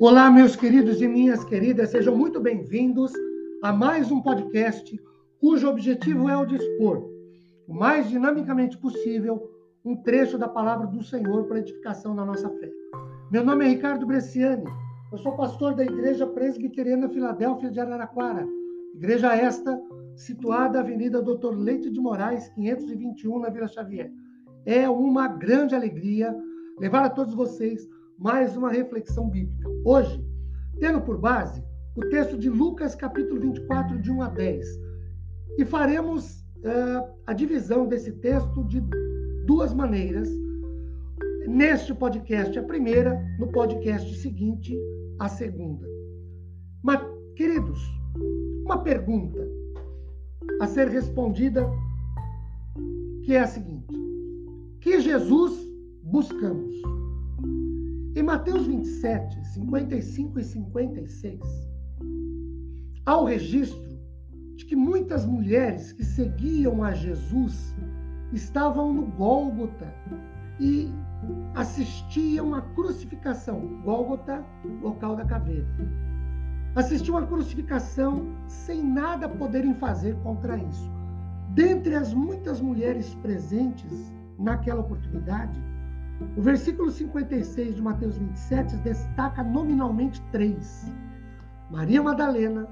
Olá, meus queridos e minhas queridas, sejam muito bem-vindos a mais um podcast cujo objetivo é o dispor, o mais dinamicamente possível, um trecho da palavra do Senhor para edificação na nossa fé. Meu nome é Ricardo Bresciani, eu sou pastor da Igreja Presbiteriana Filadélfia de Araraquara, igreja esta situada na Avenida Doutor Leite de Moraes, 521, na Vila Xavier. É uma grande alegria levar a todos vocês mais uma reflexão bíblica. Hoje, tendo por base o texto de Lucas, capítulo 24, de 1 a 10. E faremos uh, a divisão desse texto de duas maneiras. Neste podcast, a primeira, no podcast seguinte, a segunda. Mas, queridos, uma pergunta a ser respondida que é a seguinte: que Jesus buscamos? Em Mateus 27, 55 e 56, há o registro de que muitas mulheres que seguiam a Jesus estavam no Gólgota e assistiam à crucificação. Gólgota, local da caveira. Assistiam à crucificação sem nada poderem fazer contra isso. Dentre as muitas mulheres presentes naquela oportunidade, o versículo 56 de Mateus 27 destaca nominalmente três: Maria Madalena,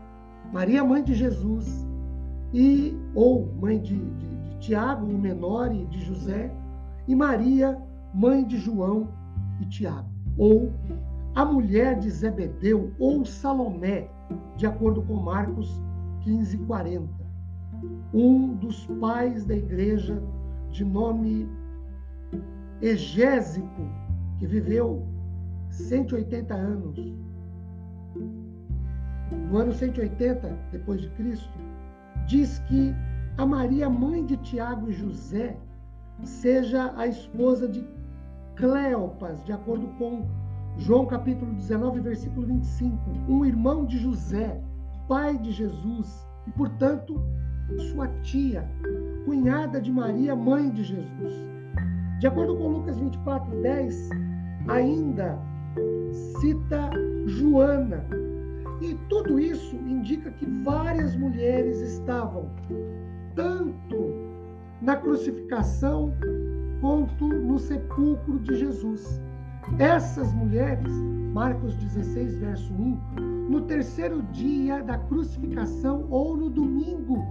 Maria mãe de Jesus e ou mãe de, de, de Tiago, o menor, e de José, e Maria, mãe de João e Tiago, ou a mulher de Zebedeu ou Salomé, de acordo com Marcos 15, 40. Um dos pais da igreja de nome Egésipo, que viveu 180 anos. No ano 180 depois de Cristo, diz que a Maria, mãe de Tiago e José, seja a esposa de Cleopas, de acordo com João capítulo 19, versículo 25, um irmão de José, pai de Jesus, e portanto sua tia, cunhada de Maria, mãe de Jesus. De acordo com Lucas 24, 10, ainda cita Joana. E tudo isso indica que várias mulheres estavam tanto na crucificação quanto no sepulcro de Jesus. Essas mulheres, Marcos 16, verso 1, no terceiro dia da crucificação ou no domingo,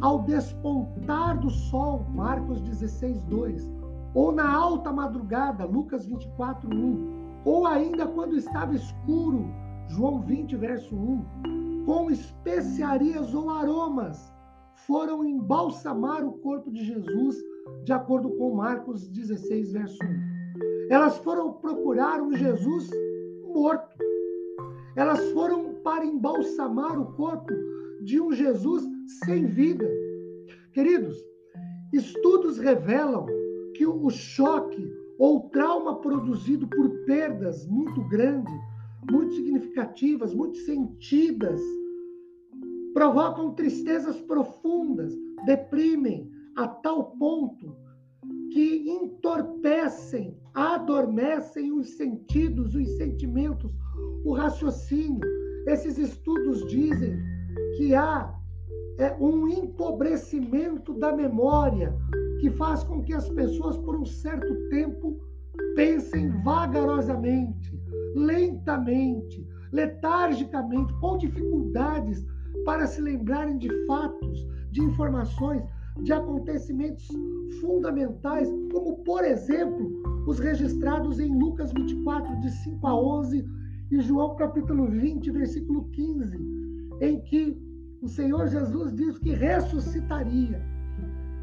ao despontar do sol, Marcos 16, 2, ou na alta madrugada, Lucas 24, 1, ou ainda quando estava escuro, João 20, verso 1, com especiarias ou aromas, foram embalsamar o corpo de Jesus, de acordo com Marcos 16, verso 1. Elas foram procurar um Jesus morto. Elas foram para embalsamar o corpo de um Jesus sem vida. Queridos, estudos revelam que o choque ou trauma produzido por perdas muito grandes, muito significativas, muito sentidas, provocam tristezas profundas, deprimem a tal ponto que entorpecem, adormecem os sentidos, os sentimentos, o raciocínio. Esses estudos dizem que há é, um empobrecimento da memória, que faz com que as pessoas, por um certo tempo, pensem vagarosamente, lentamente, letargicamente, com dificuldades para se lembrarem de fatos, de informações, de acontecimentos fundamentais, como, por exemplo, os registrados em Lucas 24, de 5 a 11, e João capítulo 20, versículo 15, em que o Senhor Jesus diz que ressuscitaria.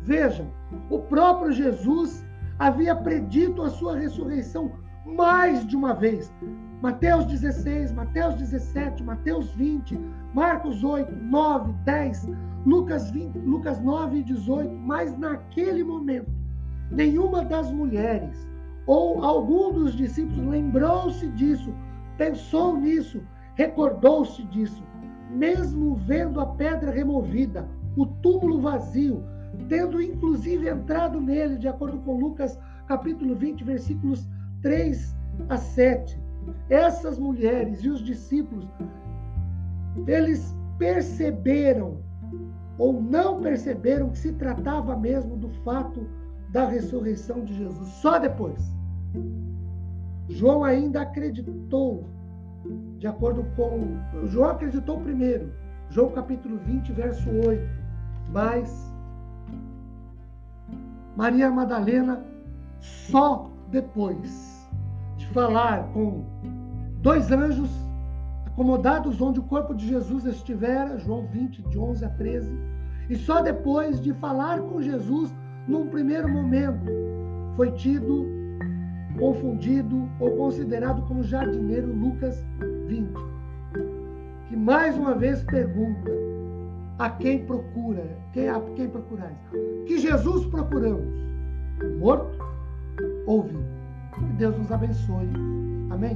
Vejam, o próprio Jesus havia predito a sua ressurreição mais de uma vez. Mateus 16, Mateus 17, Mateus 20, Marcos 8, 9, 10, Lucas, 20, Lucas 9 e 18. Mas naquele momento, nenhuma das mulheres ou algum dos discípulos lembrou-se disso, pensou nisso, recordou-se disso. Mesmo vendo a pedra removida, o túmulo vazio, tendo inclusive entrado nele, de acordo com Lucas capítulo 20, versículos 3 a 7. essas mulheres e os discípulos, eles perceberam ou não perceberam que se tratava mesmo do fato da ressurreição de Jesus. Só depois. João ainda acreditou, de acordo com. João acreditou primeiro, João capítulo 20, verso 8. Mas Maria Madalena, só depois de falar com dois anjos acomodados onde o corpo de Jesus estivera, João 20, de 11 a 13, e só depois de falar com Jesus, num primeiro momento, foi tido, confundido ou considerado como jardineiro Lucas 20, que mais uma vez pergunta a quem procura, quem, a quem procurais? Que Jesus procuramos? Morto ou vivo? Que Deus nos abençoe. Amém?